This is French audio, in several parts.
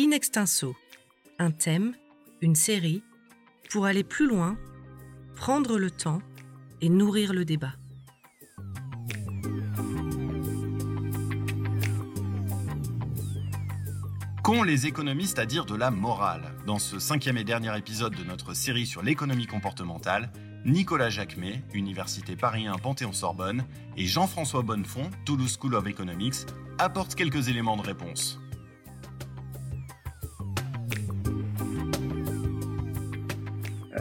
In extenso, un thème, une série, pour aller plus loin, prendre le temps et nourrir le débat. Qu'ont les économistes à dire de la morale? Dans ce cinquième et dernier épisode de notre série sur l'économie comportementale, Nicolas Jacquemet, Université Paris 1 Panthéon-Sorbonne, et Jean-François Bonnefond, Toulouse School of Economics, apportent quelques éléments de réponse.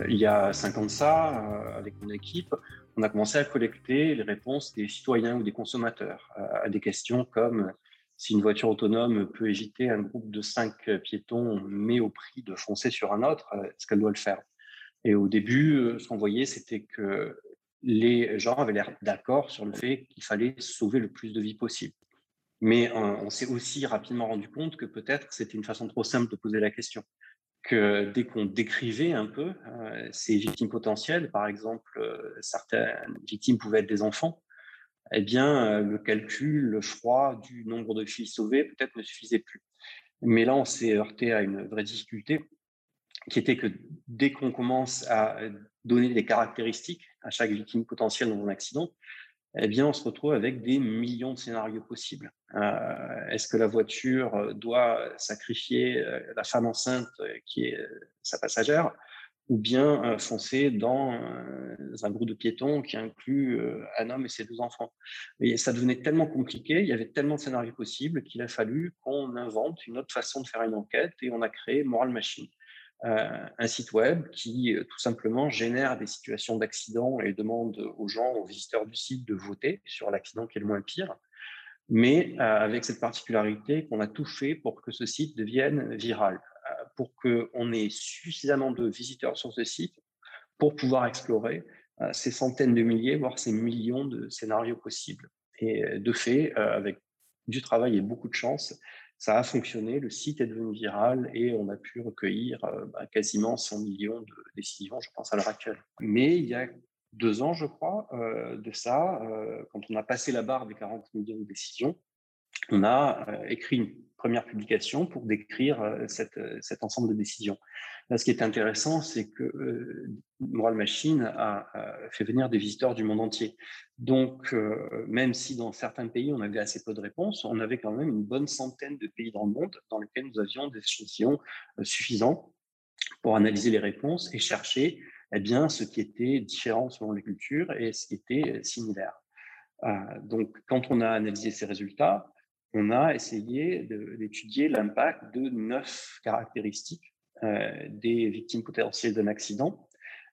Il y a cinq ans de ça, euh, avec mon équipe, on a commencé à collecter les réponses des citoyens ou des consommateurs euh, à des questions comme si une voiture autonome peut éviter un groupe de cinq piétons, mais au prix de foncer sur un autre, est-ce qu'elle doit le faire? Et au début, ce qu'on voyait, c'était que les gens avaient l'air d'accord sur le fait qu'il fallait sauver le plus de vies possible. Mais on s'est aussi rapidement rendu compte que peut-être c'était une façon trop simple de poser la question dès qu'on décrivait un peu euh, ces victimes potentielles, par exemple, euh, certaines victimes pouvaient être des enfants, eh bien, euh, le calcul, le froid du nombre de filles sauvées peut-être ne suffisait plus. Mais là, on s'est heurté à une vraie difficulté, qui était que dès qu'on commence à donner des caractéristiques à chaque victime potentielle dans un accident, eh bien, on se retrouve avec des millions de scénarios possibles. Euh, est-ce que la voiture doit sacrifier euh, la femme enceinte qui est euh, sa passagère ou bien foncer dans un groupe de piétons qui inclut un homme et ses deux enfants? Et ça devenait tellement compliqué, il y avait tellement de scénarios possibles qu'il a fallu qu'on invente une autre façon de faire une enquête et on a créé Moral Machine. Euh, un site web qui euh, tout simplement génère des situations d'accident et demande aux gens, aux visiteurs du site de voter sur l'accident qui est le moins pire, mais euh, avec cette particularité qu'on a tout fait pour que ce site devienne viral, pour qu'on ait suffisamment de visiteurs sur ce site pour pouvoir explorer ces centaines de milliers, voire ces millions de scénarios possibles. Et de fait, avec du travail et beaucoup de chance, ça a fonctionné, le site est devenu viral et on a pu recueillir euh, bah, quasiment 100 millions de décisions, je pense, à l'heure actuelle. Mais il y a deux ans, je crois, euh, de ça, euh, quand on a passé la barre des 40 millions de décisions, on a écrit une première publication pour décrire cette, cet ensemble de décisions. Là, ce qui est intéressant, c'est que euh, Moral Machine a, fait venir des visiteurs du monde entier. Donc, euh, même si dans certains pays, on avait assez peu de réponses, on avait quand même une bonne centaine de pays dans le monde dans lesquels nous avions des échantillons euh, suffisants pour analyser les réponses et chercher eh bien, ce qui était différent selon les cultures et ce qui était similaire. donc, quand on a analysé ces résultats, on a essayé d'étudier l'impact de neuf caractéristiques euh, des victimes potentielles d'un accident,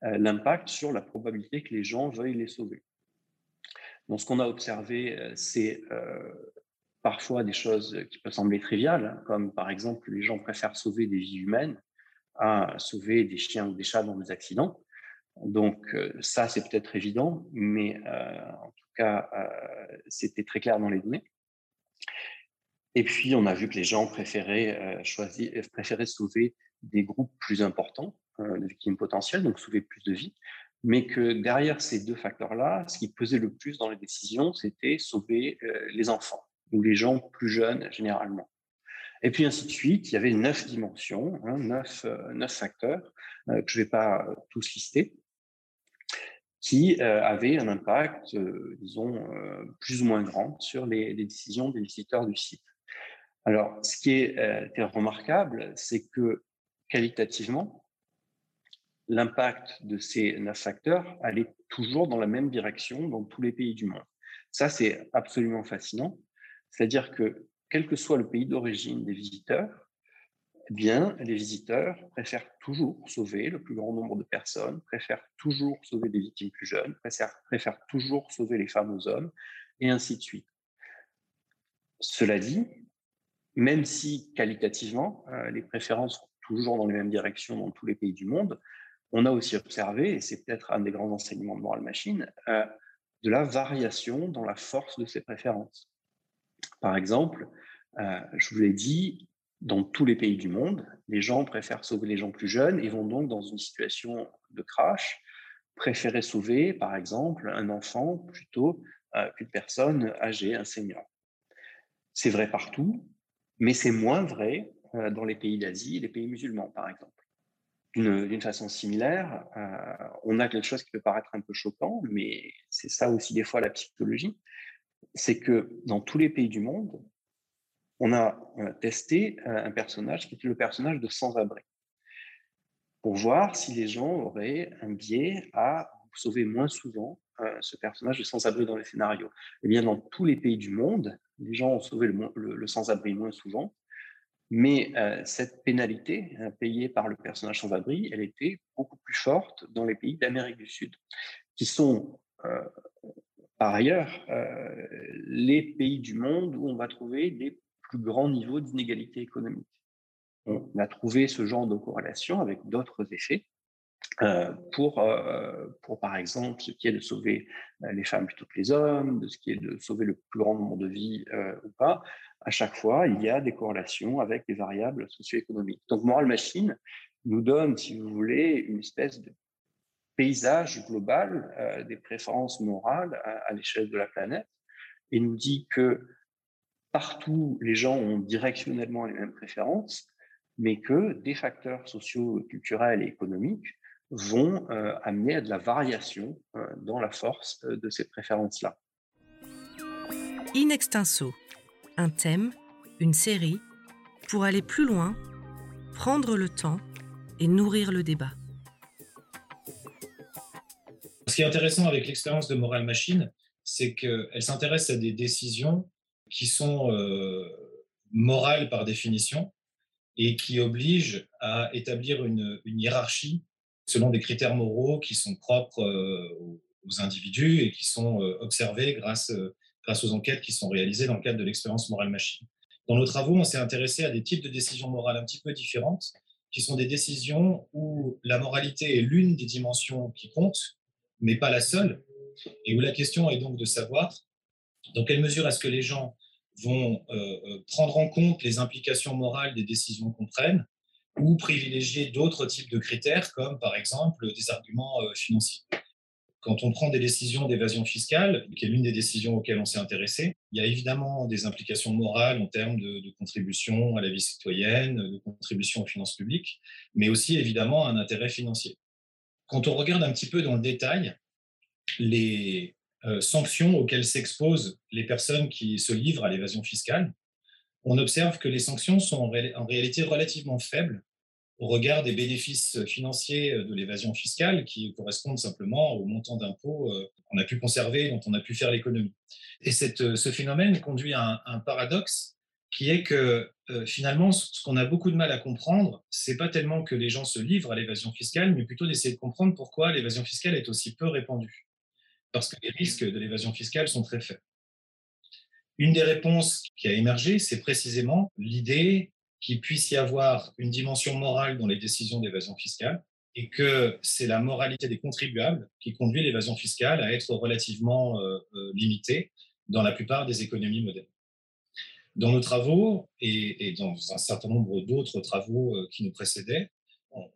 euh, l'impact sur la probabilité que les gens veuillent les sauver. Donc, ce qu'on a observé, euh, c'est parfois des choses qui peuvent sembler triviales, hein, comme par exemple les gens préfèrent sauver des vies humaines à sauver des chiens ou des chats dans des accidents. Donc ça, c'est peut-être évident, mais en tout cas, c'était très clair dans les données. Et puis, on a vu que les gens préféraient, choisir, préféraient sauver des groupes plus importants euh, de victimes potentielles, donc sauver plus de vies, mais que derrière ces deux facteurs-là, ce qui pesait le plus dans les décisions, c'était sauver euh, les enfants ou les gens plus jeunes généralement. Et puis ainsi de suite, il y avait neuf dimensions, hein, neuf, euh, neuf, facteurs que je ne vais pas tous lister, qui avaient un impact, disons, plus ou moins grand sur les, les, décisions des visiteurs du site. Alors, ce qui est remarquable, c'est que qualitativement, l'impact de ces neuf facteurs allait toujours dans la même direction dans tous les pays du monde. Ça, c'est absolument fascinant. C'est-à-dire que, quel que soit le pays d'origine des visiteurs, eh bien, les visiteurs préfèrent toujours sauver le plus grand nombre de personnes, préfèrent toujours sauver des victimes plus jeunes, préfèrent, préfèrent toujours sauver les femmes aux hommes, et ainsi de suite. Cela dit, même si qualitativement, euh, les préférences toujours dans les mêmes directions dans tous les pays du monde, on a aussi observé, et c'est peut-être un des grands enseignements de Moral Machine, euh, de la variation dans la force de ces préférences. Par exemple, euh, je vous l'ai dit, dans tous les pays du monde, les gens préfèrent sauver les gens plus jeunes et vont donc dans une situation de crash préférer sauver, par exemple, un enfant plutôt qu'une personne âgée, un senior. C'est vrai partout, mais c'est moins vrai dans les pays d'Asie les pays musulmans, par exemple. D'une façon similaire, on a quelque chose qui peut paraître un peu choquant, mais c'est ça aussi des fois la psychologie, c'est que dans tous les pays du monde, on a testé un personnage qui était le personnage de sans-abri, pour voir si les gens auraient un biais à sauver moins souvent ce personnage de sans-abri dans les scénarios. Eh bien, dans tous les pays du monde, les gens ont sauvé le, sans-abri moins souvent, mais cette pénalité hein, payée par le personnage sans-abri, elle était beaucoup plus forte dans les pays d'Amérique du Sud, qui sont par ailleurs les pays du monde où on va trouver les plus grands niveaux d'inégalité économique. On a trouvé ce genre de corrélation avec d'autres effets, euh, pour, euh, pour, par exemple, ce qui est de sauver euh, les femmes plutôt que les hommes, de ce qui est de sauver le plus grand nombre de vies ou pas, à chaque fois, il y a des corrélations avec des variables socio-économiques. Donc, Moral Machine nous donne, si vous voulez, une espèce de paysage global des préférences morales à, à l'échelle de la planète et nous dit que partout, les gens ont directionnellement les mêmes préférences, mais que des facteurs sociaux, culturels et économiques vont euh, amener à de la variation euh, dans la force euh, de ces préférences-là. In extenso, un thème, une série, pour aller plus loin, prendre le temps et nourrir le débat. Ce qui est intéressant avec l'expérience de Moral Machine, c'est qu'elle s'intéresse à des décisions qui sont morales par définition et qui obligent à établir une hiérarchie selon des critères moraux qui sont propres euh, aux individus et qui sont euh, observés grâce, euh, grâce aux enquêtes qui sont réalisées dans le cadre de l'expérience morale machine. Dans nos travaux, on s'est intéressé à des types de décisions morales un petit peu différentes, qui sont des décisions où la moralité est l'une des dimensions qui compte, mais pas la seule, et où la question est donc de savoir dans quelle mesure est-ce que les gens vont prendre en compte les implications morales des décisions qu'on prenne, ou privilégier d'autres types de critères, comme par exemple des arguments euh, financiers. Quand on prend des décisions d'évasion fiscale, qui est l'une des décisions auxquelles on s'est intéressé, il y a évidemment des implications morales en termes de, contribution à la vie citoyenne, de contribution aux finances publiques, mais aussi évidemment un intérêt financier. Quand on regarde un petit peu dans le détail les euh, sanctions auxquelles s'exposent les personnes qui se livrent à l'évasion fiscale, on observe que les sanctions sont en, réalité relativement faibles au regard des bénéfices financiers de l'évasion fiscale qui correspondent simplement au montant d'impôts euh, qu'on a pu conserver, dont on a pu faire l'économie. Et cette, ce phénomène conduit à un, paradoxe qui est que euh, finalement, ce qu'on a beaucoup de mal à comprendre, c'est pas tellement que les gens se livrent à l'évasion fiscale, mais plutôt d'essayer de comprendre pourquoi l'évasion fiscale est aussi peu répandue. Parce que les risques de l'évasion fiscale sont très faibles. Une des réponses qui a émergé, c'est précisément l'idée qu'il puisse y avoir une dimension morale dans les décisions d'évasion fiscale et que c'est la moralité des contribuables qui conduit l'évasion fiscale à être relativement euh, euh, limitée dans la plupart des économies modernes. Dans nos travaux et, dans un certain nombre d'autres travaux euh, qui nous précédaient,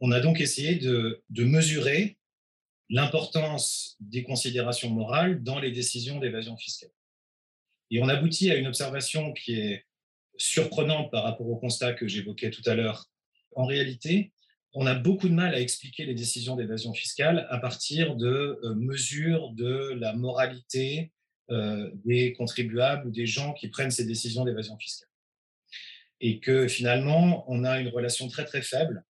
on a donc essayé de mesurer l'importance des considérations morales dans les décisions d'évasion fiscale. Et on aboutit à une observation qui est surprenante par rapport au constat que j'évoquais tout à l'heure. En réalité, on a beaucoup de mal à expliquer les décisions d'évasion fiscale à partir de euh, mesures de la moralité euh, des contribuables ou des gens qui prennent ces décisions d'évasion fiscale. Et que finalement, on a une relation très très faible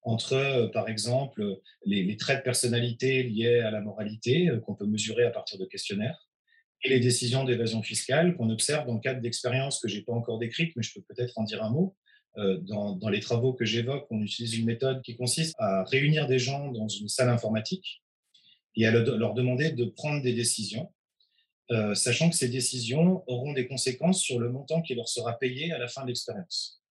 entre, euh, par exemple, les, les, traits de personnalité liés à la moralité qu'on peut mesurer à partir de questionnaires les décisions d'évasion fiscale qu'on observe dans le cadre d'expériences que je n'ai pas encore décrites, mais je peux peut-être en dire un mot. Euh, dans, les travaux que j'évoque, on utilise une méthode qui consiste à réunir des gens dans une salle informatique et à leur demander de prendre des décisions, euh, sachant que ces décisions auront des conséquences sur le montant qui leur sera payé à la fin de l'expérience.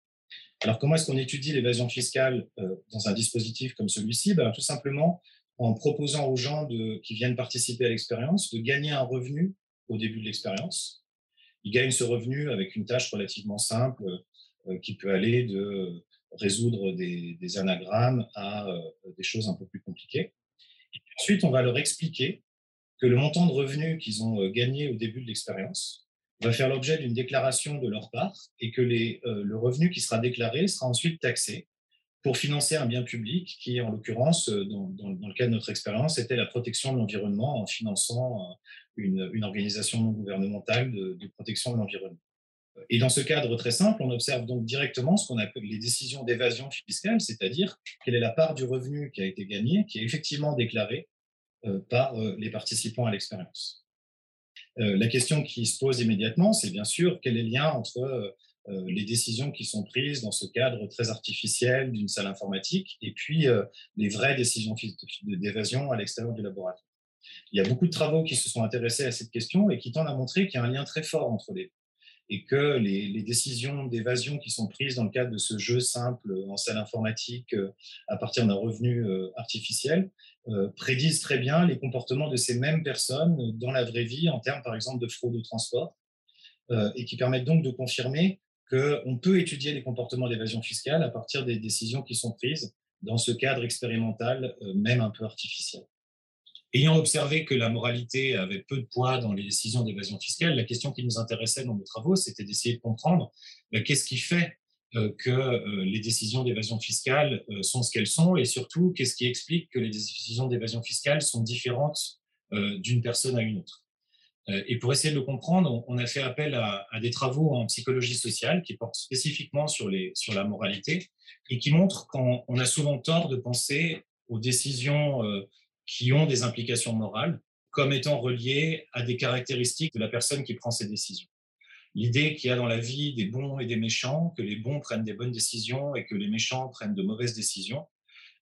Alors, comment est-ce qu'on étudie l'évasion fiscale euh, dans un dispositif comme celui-ci? Ben, Tout simplement en proposant aux gens qui viennent participer à l'expérience de gagner un revenu au début de l'expérience. Il gagne ce revenu avec une tâche relativement simple euh, qui peut aller de résoudre des, anagrammes à euh, des choses un peu plus compliquées. Ensuite, on va leur expliquer que le montant de revenus qu'ils ont euh, gagné au début de l'expérience va faire l'objet d'une déclaration de leur part et que le revenu qui sera déclaré sera ensuite taxé pour financer un bien public qui, en l'occurrence, dans, le cas de notre expérience, était la protection de l'environnement en finançant une, organisation non gouvernementale de, de protection de l'environnement. Et dans ce cadre très simple, on observe donc directement ce qu'on appelle les décisions d'évasion fiscale, c'est-à-dire quelle est la part du revenu qui a été gagnée, qui est effectivement déclarée euh, par euh, les participants à l'expérience. Euh, la question qui se pose immédiatement, c'est bien sûr quel est le lien entre les décisions qui sont prises dans ce cadre très artificiel d'une salle informatique et puis les vraies décisions d'évasion à l'extérieur du laboratoire. Il y a beaucoup de travaux qui se sont intéressés à cette question et qui tendent à montrer qu'il y a un lien très fort entre les deux et que les, décisions d'évasion qui sont prises dans le cadre de ce jeu simple en salle informatique euh, à partir d'un revenu euh, artificiel euh, prédisent très bien les comportements de ces mêmes personnes dans la vraie vie en termes par exemple de fraude au transport et qui permettent donc de confirmer qu'on peut étudier les comportements d'évasion fiscale à partir des décisions qui sont prises dans ce cadre expérimental, même un peu artificiel. Ayant observé que la moralité avait peu de poids dans les décisions d'évasion fiscale, la question qui nous intéressait dans nos travaux, c'était d'essayer de comprendre ben, qu'est-ce qui fait euh, que euh, les décisions d'évasion fiscale euh, sont ce qu'elles sont et surtout qu'est-ce qui explique que les décisions d'évasion fiscale sont différentes d'une personne à une autre. Et pour essayer de le comprendre, on a fait appel à, des travaux en psychologie sociale qui portent spécifiquement sur, les, sur la moralité et qui montrent qu'on a souvent tort de penser aux décisions qui ont des implications morales comme étant reliées à des caractéristiques de la personne qui prend ces décisions. L'idée qu'il y a dans la vie des bons et des méchants, que les bons prennent des bonnes décisions et que les méchants prennent de mauvaises décisions, euh,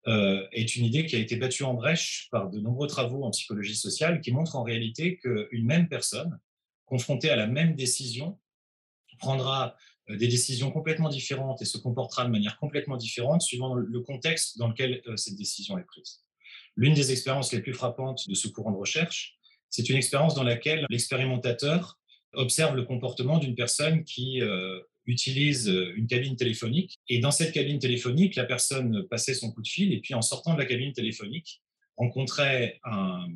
est une idée qui a été battue en brèche par de nombreux travaux en psychologie sociale qui montrent en réalité qu'une même personne, confrontée à la même décision, prendra euh, des décisions complètement différentes et se comportera de manière complètement différente suivant le contexte dans lequel euh, cette décision est prise. L'une des expériences les plus frappantes de ce courant de recherche, c'est une expérience dans laquelle l'expérimentateur observe le comportement d'une personne qui euh, utilise une cabine téléphonique. Et dans cette cabine téléphonique, la personne passait son coup de fil et puis en sortant de la cabine téléphonique, rencontrait un,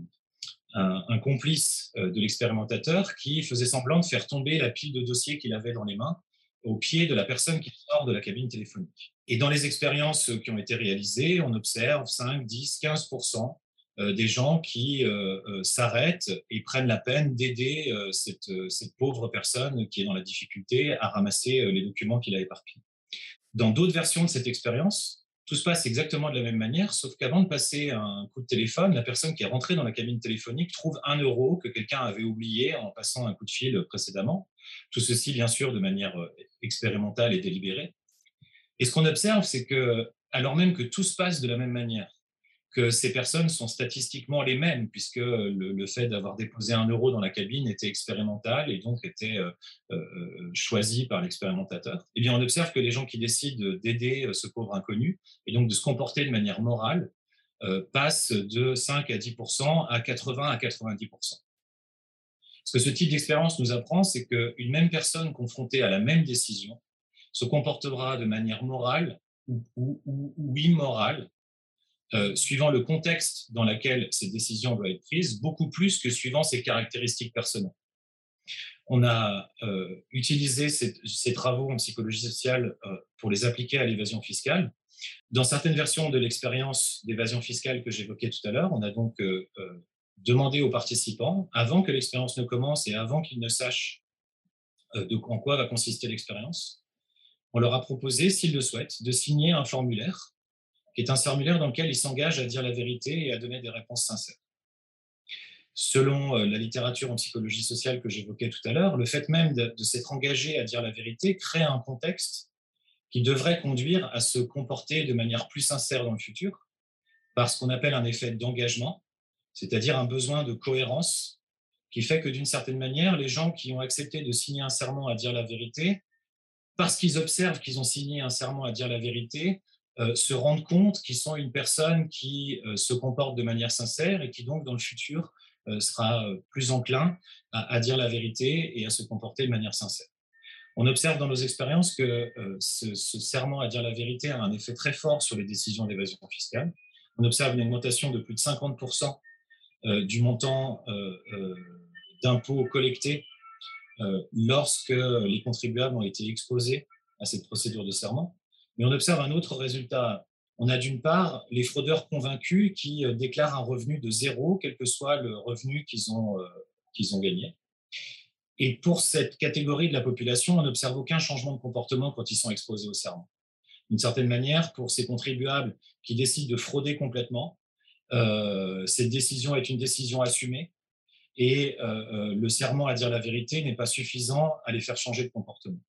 un complice euh, de l'expérimentateur qui faisait semblant de faire tomber la pile de dossiers qu'il avait dans les mains au pied de la personne qui sort de la cabine téléphonique. Et dans les expériences qui ont été réalisées, on observe 5, 10, 15 des gens qui euh, euh, s'arrêtent et prennent la peine d'aider euh, cette, pauvre personne qui est dans la difficulté à ramasser les documents qu'il a éparpillés. Dans d'autres versions de cette expérience, tout se passe exactement de la même manière, sauf qu'avant de passer un coup de téléphone, la personne qui est rentrée dans la cabine téléphonique trouve un euro que quelqu'un avait oublié en passant un coup de fil précédemment. Tout ceci, bien sûr, de manière expérimentale et délibérée. Et ce qu'on observe, c'est que, alors même que tout se passe de la même manière, que ces personnes sont statistiquement les mêmes, puisque le, fait d'avoir déposé un euro dans la cabine était expérimental et donc était euh, euh, choisi par l'expérimentateur, eh bien, on observe que les gens qui décident d'aider euh, ce pauvre inconnu et donc de se comporter de manière morale passent de 5 à 10% à 80 à 90 Ce que ce type d'expérience nous apprend, c'est qu'une même personne confrontée à la même décision se comportera de manière morale ou, ou immorale euh, suivant le contexte dans lequel ces décisions doivent être prises, beaucoup plus que suivant ses caractéristiques personnelles. On a euh, utilisé ces, travaux en psychologie sociale euh, pour les appliquer à l'évasion fiscale. Dans certaines versions de l'expérience d'évasion fiscale que j'évoquais tout à l'heure, on a donc demandé aux participants, avant que l'expérience ne commence et avant qu'ils ne sachent en quoi va consister l'expérience, on leur a proposé, s'ils le souhaitent, de signer un formulaire qui est un formulaire dans lequel il s'engage à dire la vérité et à donner des réponses sincères. Selon euh, la littérature en psychologie sociale que j'évoquais tout à l'heure, le fait même de, s'être engagé à dire la vérité crée un contexte qui devrait conduire à se comporter de manière plus sincère dans le futur, par ce qu'on appelle un effet d'engagement, c'est-à-dire un besoin de cohérence qui fait que d'une certaine manière, les gens qui ont accepté de signer un serment à dire la vérité, parce qu'ils observent qu'ils ont signé un serment à dire la vérité, euh, se rendent compte qu'ils sont une personne qui euh, se comporte de manière sincère et qui donc dans le futur euh, sera plus enclin à, dire la vérité et à se comporter de manière sincère. On observe dans nos expériences que ce, serment à dire la vérité a un effet très fort sur les décisions d'évasion fiscale. On observe une augmentation de plus de 50% du montant d'impôts collectés lorsque les contribuables ont été exposés à cette procédure de serment. Mais on observe un autre résultat. On a d'une part les fraudeurs convaincus qui déclarent un revenu de zéro, quel que soit le revenu qu'ils ont, qu'ils ont gagné. Et pour cette catégorie de la population, on n'observe aucun changement de comportement quand ils sont exposés au serment. D'une certaine manière, pour ces contribuables qui décident de frauder complètement, euh, cette décision est une décision assumée et euh, euh, le serment à dire la vérité n'est pas suffisant à les faire changer de comportement.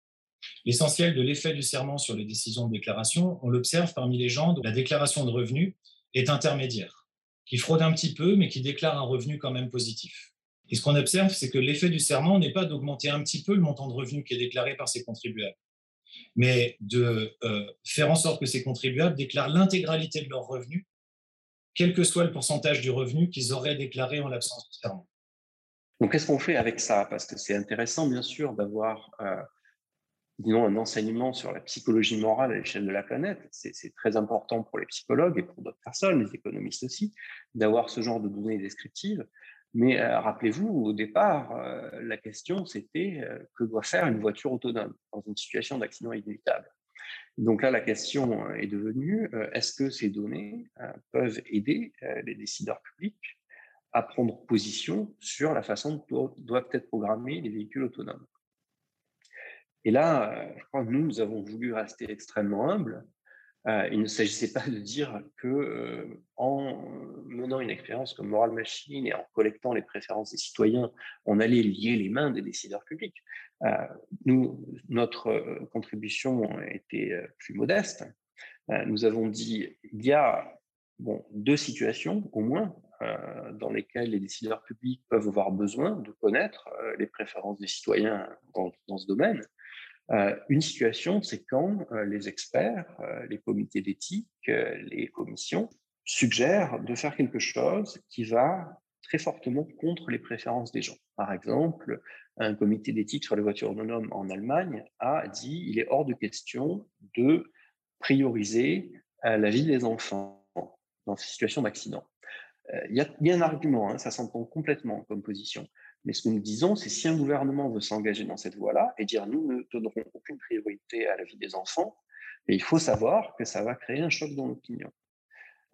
L'essentiel de l'effet du serment sur les décisions de déclaration, on l'observe parmi les gens dont la déclaration de revenus est intermédiaire, qui fraudent un petit peu, mais qui déclarent un revenu quand même positif. Et ce qu'on observe, c'est que l'effet du serment n'est pas d'augmenter un petit peu le montant de revenus qui est déclaré par ces contribuables, mais de euh, faire en sorte que ces contribuables déclarent l'intégralité de leurs revenus, quel que soit le pourcentage du revenu qu'ils auraient déclaré en l'absence de serment. Donc, qu'est-ce qu'on fait avec ça? Parce que c'est intéressant, bien sûr, d'avoir euh, disons, un enseignement sur la psychologie morale à l'échelle de la planète. C'est très important pour les psychologues et pour d'autres personnes, les économistes aussi, d'avoir ce genre de données descriptives. Mais euh, rappelez-vous, au départ, euh, la question c'était euh, que doit faire une voiture autonome dans une situation d'accident inévitable? Donc là, la question est devenue est-ce que ces données peuvent aider les décideurs publics à prendre position sur la façon dont doivent être programmés les véhicules autonomes? Et là, je crois que nous, nous avons voulu rester extrêmement humbles euh, il ne s'agissait pas de dire que euh, en menant une expérience comme Moral Machine et en collectant les préférences des citoyens, on allait lier les mains des décideurs publics. Euh, nous, notre contribution était plus modeste. nous avons dit il y a deux situations au moins dans lesquelles les décideurs publics peuvent avoir besoin de connaître les préférences des citoyens dans ce domaine. Euh, une situation, c'est quand euh, les experts, euh, les comités d'éthique, les commissions suggèrent de faire quelque chose qui va très fortement contre les préférences des gens. Par exemple, un comité d'éthique sur les voitures autonomes en Allemagne a dit il est hors de question de prioriser la vie des enfants dans ces situations d'accident. Il y, a un argument, hein, ça s'entend complètement comme position. Mais ce que nous disons, c'est si un gouvernement veut s'engager dans cette voie-là et dire nous ne donnerons aucune priorité à la vie des enfants, il faut savoir que ça va créer un choc dans l'opinion.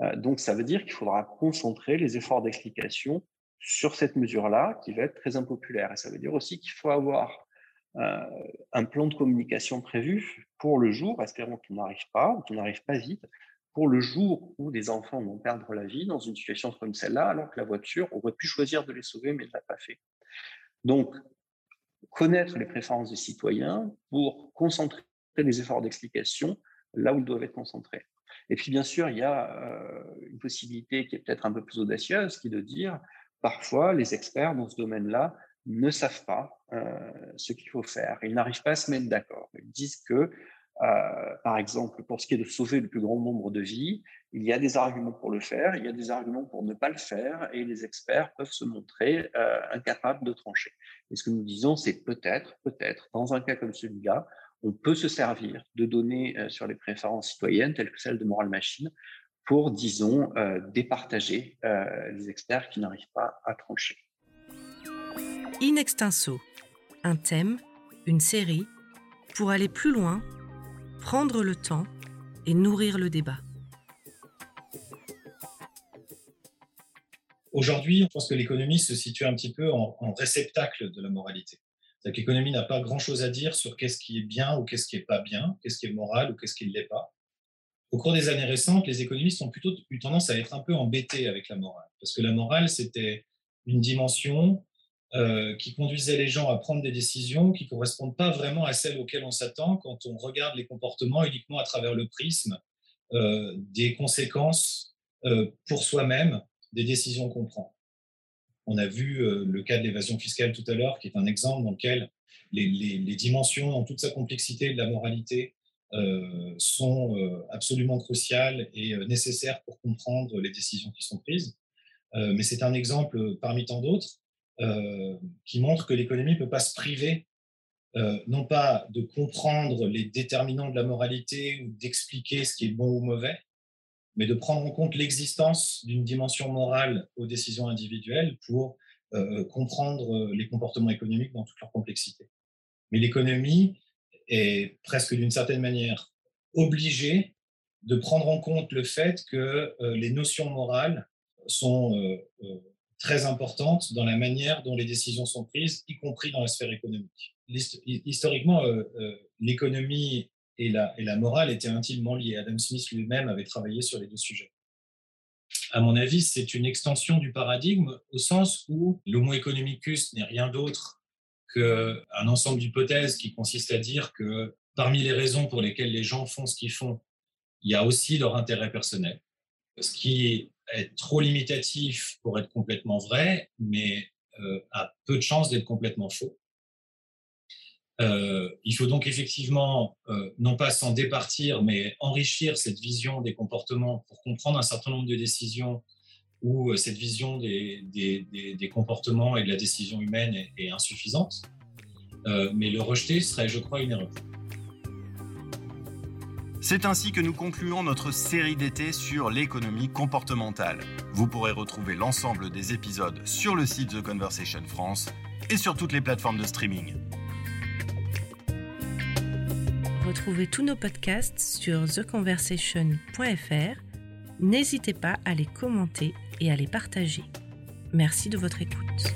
Euh, donc ça veut dire qu'il faudra concentrer les efforts d'explication sur cette mesure-là qui va être très impopulaire. Et ça veut dire aussi qu'il faut avoir euh, un plan de communication prévu pour le jour, espérons qu'il n'arrive pas, ou qu'il n'arrive pas vite, pour le jour où des enfants vont perdre la vie dans une situation comme celle-là, alors que la voiture aurait pu choisir de les sauver, mais ne l'a pas fait. Donc, connaître les préférences des citoyens pour concentrer les efforts d'explication là où ils doivent être concentrés. Et puis, bien sûr, il y a euh, une possibilité qui est peut-être un peu plus audacieuse, qui est de dire, parfois, les experts dans ce domaine-là ne savent pas euh, ce qu'il faut faire. Ils n'arrivent pas à se mettre d'accord. Ils disent que euh, par exemple, pour ce qui est de sauver le plus grand nombre de vies, il y a des arguments pour le faire, il y a des arguments pour ne pas le faire, et les experts peuvent se montrer euh, incapables de trancher. Et ce que nous disons, c'est peut-être, peut-être, dans un cas comme celui-là, on peut se servir de données euh, sur les préférences citoyennes, telles que celles de Moral Machine, pour, disons, départager les experts qui n'arrivent pas à trancher. In extenso, un thème, une série, pour aller plus loin prendre le temps et nourrir le débat. Aujourd'hui, je pense que l'économie se situe un petit peu en, réceptacle de la moralité. cest l'économie n'a pas grand-chose à dire sur qu'est-ce qui est bien ou qu'est-ce qui n'est pas bien, qu'est-ce qui est moral ou qu'est-ce qui ne l'est pas. Au cours des années récentes, les économistes ont plutôt eu tendance à être un peu embêtés avec la morale, parce que la morale, c'était une dimension euh, qui conduisait les gens à prendre des décisions qui ne correspondent pas vraiment à celles auxquelles on s'attend quand on regarde les comportements uniquement à travers le prisme euh, des conséquences euh, pour soi-même des décisions qu'on prend. On a vu le cas de l'évasion fiscale tout à l'heure, qui est un exemple dans lequel les, les, dimensions, en toute sa complexité de la moralité, sont absolument cruciales et nécessaires pour comprendre les décisions qui sont prises. mais c'est un exemple parmi tant d'autres qui montre que l'économie ne peut pas se priver, euh, non pas de comprendre les déterminants de la moralité ou d'expliquer ce qui est bon ou mauvais, mais de prendre en compte l'existence d'une dimension morale aux décisions individuelles pour comprendre les comportements économiques dans toute leur complexité. Mais l'économie est presque d'une certaine manière obligée de prendre en compte le fait que les notions morales sont très importantes dans la manière dont les décisions sont prises, y compris dans la sphère économique. Historiquement, l'économie et la, et la morale étaient intimement liées. Adam Smith lui-même avait travaillé sur les deux sujets. À mon avis, c'est une extension du paradigme au sens où l'homo economicus n'est rien d'autre qu'un ensemble d'hypothèses qui consiste à dire que parmi les raisons pour lesquelles les gens font ce qu'ils font, il y a aussi leur intérêt personnel. Ce qui est trop limitatif pour être complètement vrai, mais euh, a peu de chances d'être complètement faux. Euh, il faut donc effectivement euh, non pas s'en départir, mais enrichir cette vision des comportements pour comprendre un certain nombre de décisions où euh, cette vision des, des, comportements et de la décision humaine est, insuffisante. mais le rejeter serait, je crois, une erreur. C'est ainsi que nous concluons notre série d'été sur l'économie comportementale. Vous pourrez retrouver l'ensemble des épisodes sur le site The Conversation France et sur toutes les plateformes de streaming. Retrouvez tous nos podcasts sur theconversation.fr. N'hésitez pas à les commenter et à les partager. Merci de votre écoute.